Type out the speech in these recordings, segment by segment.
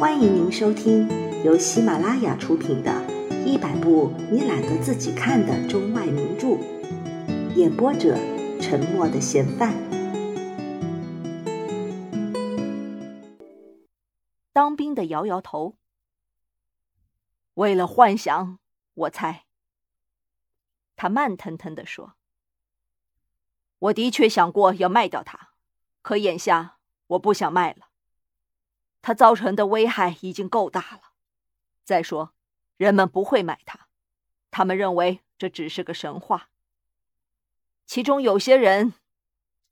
欢迎您收听由喜马拉雅出品的《一百部你懒得自己看的中外名著》，演播者：沉默的嫌犯。当兵的摇摇头。为了幻想，我猜。他慢腾腾地说：“我的确想过要卖掉它，可眼下我不想卖了。它造成的危害已经够大了。再说，人们不会买它，他们认为这只是个神话。其中有些人，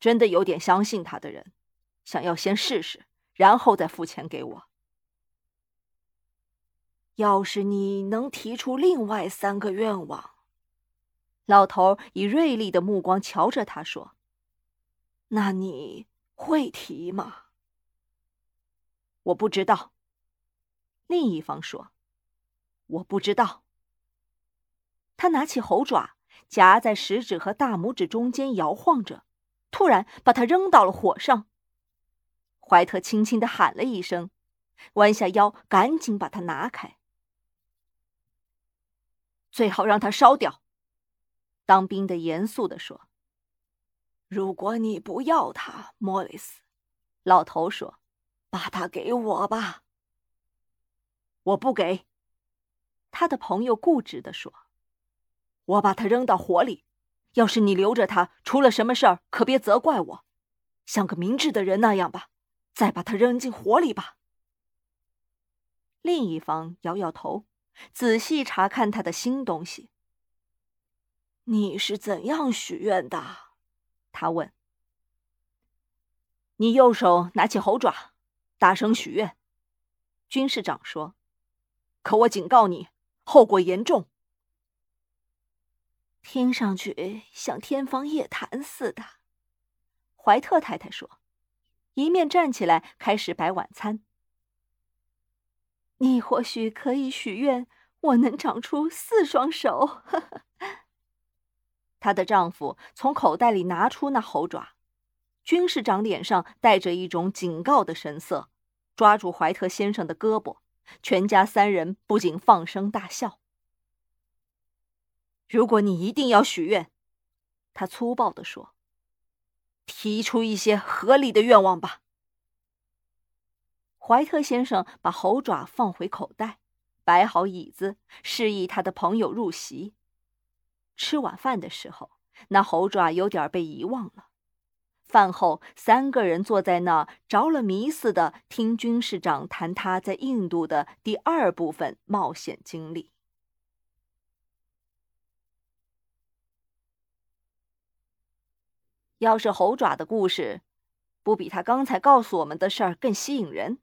真的有点相信他的人，想要先试试，然后再付钱给我。要是你能提出另外三个愿望。”老头以锐利的目光瞧着他说：“那你会提吗？”我不知道。另一方说：“我不知道。”他拿起猴爪，夹在食指和大拇指中间摇晃着，突然把它扔到了火上。怀特轻轻的喊了一声，弯下腰，赶紧把它拿开，最好让它烧掉。当兵的严肃地说：“如果你不要它，莫里斯，老头说，把它给我吧。”我不给。他的朋友固执地说：“我把它扔到火里。要是你留着它，出了什么事儿，可别责怪我。像个明智的人那样吧，再把它扔进火里吧。”另一方摇摇头，仔细查看他的新东西。你是怎样许愿的？他问。你右手拿起猴爪，大声许愿。军士长说：“可我警告你，后果严重。”听上去像天方夜谭似的，怀特太太说，一面站起来开始摆晚餐。你或许可以许愿，我能长出四双手。她的丈夫从口袋里拿出那猴爪，军士长脸上带着一种警告的神色，抓住怀特先生的胳膊，全家三人不禁放声大笑。如果你一定要许愿，他粗暴地说：“提出一些合理的愿望吧。”怀特先生把猴爪放回口袋，摆好椅子，示意他的朋友入席。吃晚饭的时候，那猴爪有点被遗忘了。饭后，三个人坐在那着了迷似的听军士长谈他在印度的第二部分冒险经历。要是猴爪的故事，不比他刚才告诉我们的事儿更吸引人。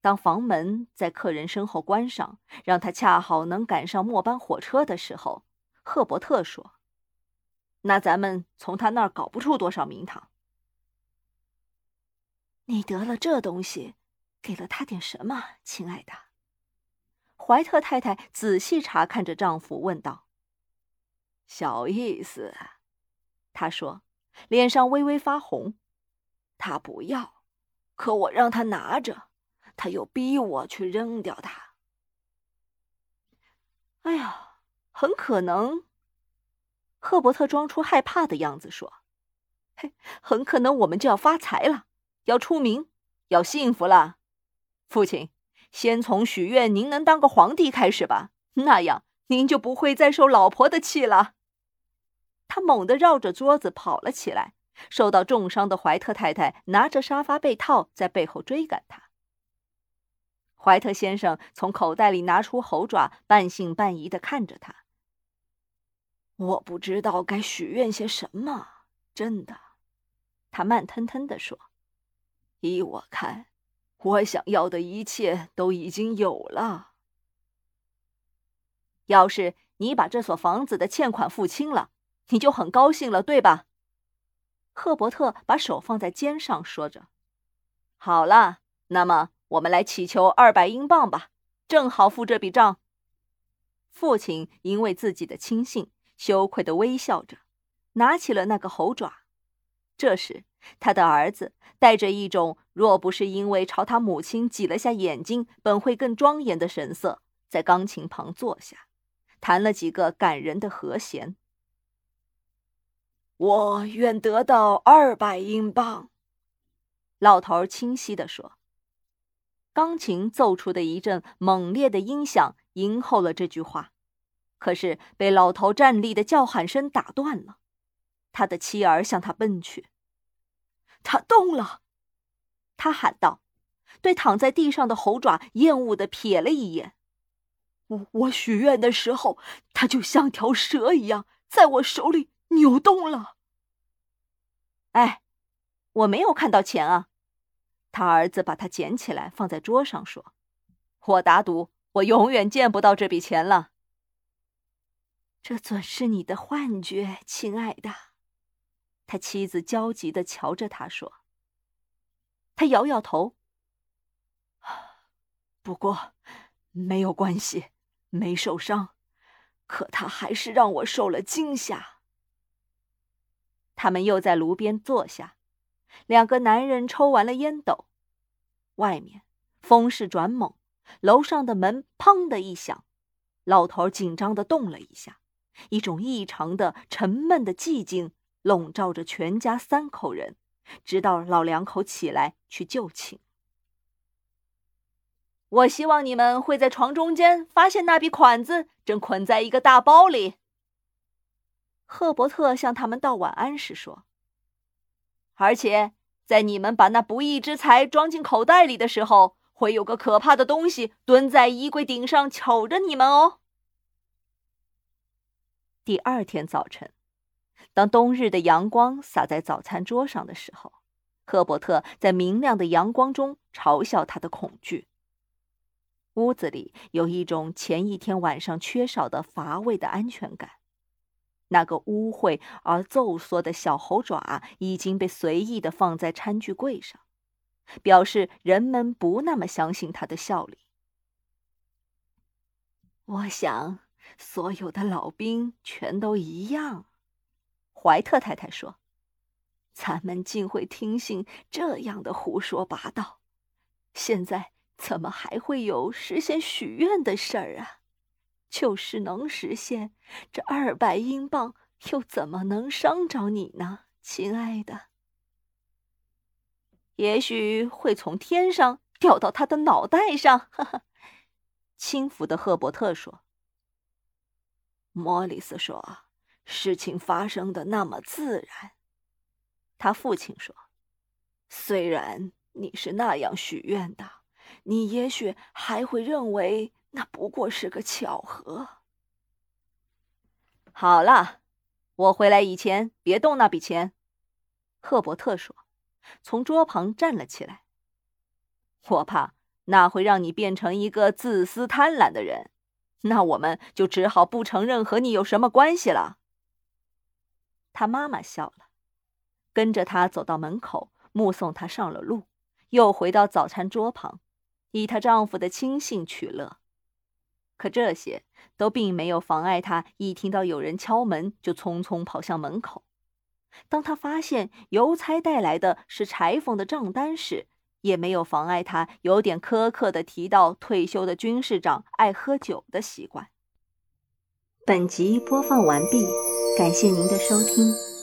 当房门在客人身后关上，让他恰好能赶上末班火车的时候，赫伯特说：“那咱们从他那儿搞不出多少名堂。”你得了这东西，给了他点什么，亲爱的？怀特太太仔细查看着丈夫，问道：“小意思。”他说，脸上微微发红。他不要，可我让他拿着。他又逼我去扔掉它。哎呀，很可能。赫伯特装出害怕的样子说：“嘿，很可能我们就要发财了，要出名，要幸福了。父亲，先从许愿您能当个皇帝开始吧，那样您就不会再受老婆的气了。”他猛地绕着桌子跑了起来，受到重伤的怀特太太拿着沙发被套在背后追赶他。怀特先生从口袋里拿出猴爪，半信半疑的看着他。我不知道该许愿些什么，真的，他慢吞吞的说：“依我看，我想要的一切都已经有了。要是你把这所房子的欠款付清了，你就很高兴了，对吧？”赫伯特把手放在肩上，说着：“好了，那么。”我们来祈求二百英镑吧，正好付这笔账。父亲因为自己的轻信，羞愧的微笑着，拿起了那个猴爪。这时，他的儿子带着一种若不是因为朝他母亲挤了下眼睛，本会更庄严的神色，在钢琴旁坐下，弹了几个感人的和弦。我愿得到二百英镑，老头清晰地说。钢琴奏出的一阵猛烈的音响迎候了这句话，可是被老头站立的叫喊声打断了。他的妻儿向他奔去。他动了，他喊道，对躺在地上的猴爪厌恶的瞥了一眼。我我许愿的时候，他就像条蛇一样，在我手里扭动了。哎，我没有看到钱啊。他儿子把它捡起来放在桌上，说：“我打赌，我永远见不到这笔钱了。”这准是你的幻觉，亲爱的。他妻子焦急的瞧着他说：“他摇摇头。不过没有关系，没受伤。可他还是让我受了惊吓。”他们又在炉边坐下，两个男人抽完了烟斗。外面风势转猛，楼上的门砰的一响，老头紧张的动了一下，一种异常的沉闷的寂静笼罩着全家三口人，直到老两口起来去就寝。我希望你们会在床中间发现那笔款子正捆在一个大包里。赫伯特向他们道晚安时说，而且。在你们把那不义之财装进口袋里的时候，会有个可怕的东西蹲在衣柜顶上瞅着你们哦。第二天早晨，当冬日的阳光洒在早餐桌上的时候，赫伯特在明亮的阳光中嘲笑他的恐惧。屋子里有一种前一天晚上缺少的乏味的安全感。那个污秽而皱缩的小猴爪已经被随意的放在餐具柜上，表示人们不那么相信他的效力。我想，所有的老兵全都一样。怀特太太说：“咱们竟会听信这样的胡说八道。现在怎么还会有实现许愿的事儿啊？”就是能实现，这二百英镑又怎么能伤着你呢，亲爱的？也许会从天上掉到他的脑袋上。哈哈，轻浮的赫伯特说。莫里斯说：“事情发生的那么自然。”他父亲说：“虽然你是那样许愿的，你也许还会认为。”那不过是个巧合。好了，我回来以前别动那笔钱。”赫伯特说，从桌旁站了起来。“我怕那会让你变成一个自私贪婪的人，那我们就只好不承认和你有什么关系了。”他妈妈笑了，跟着他走到门口，目送他上了路，又回到早餐桌旁，以她丈夫的亲信取乐。可这些都并没有妨碍他一听到有人敲门就匆匆跑向门口。当他发现邮差带来的是裁缝的账单时，也没有妨碍他有点苛刻的提到退休的军事长爱喝酒的习惯。本集播放完毕，感谢您的收听。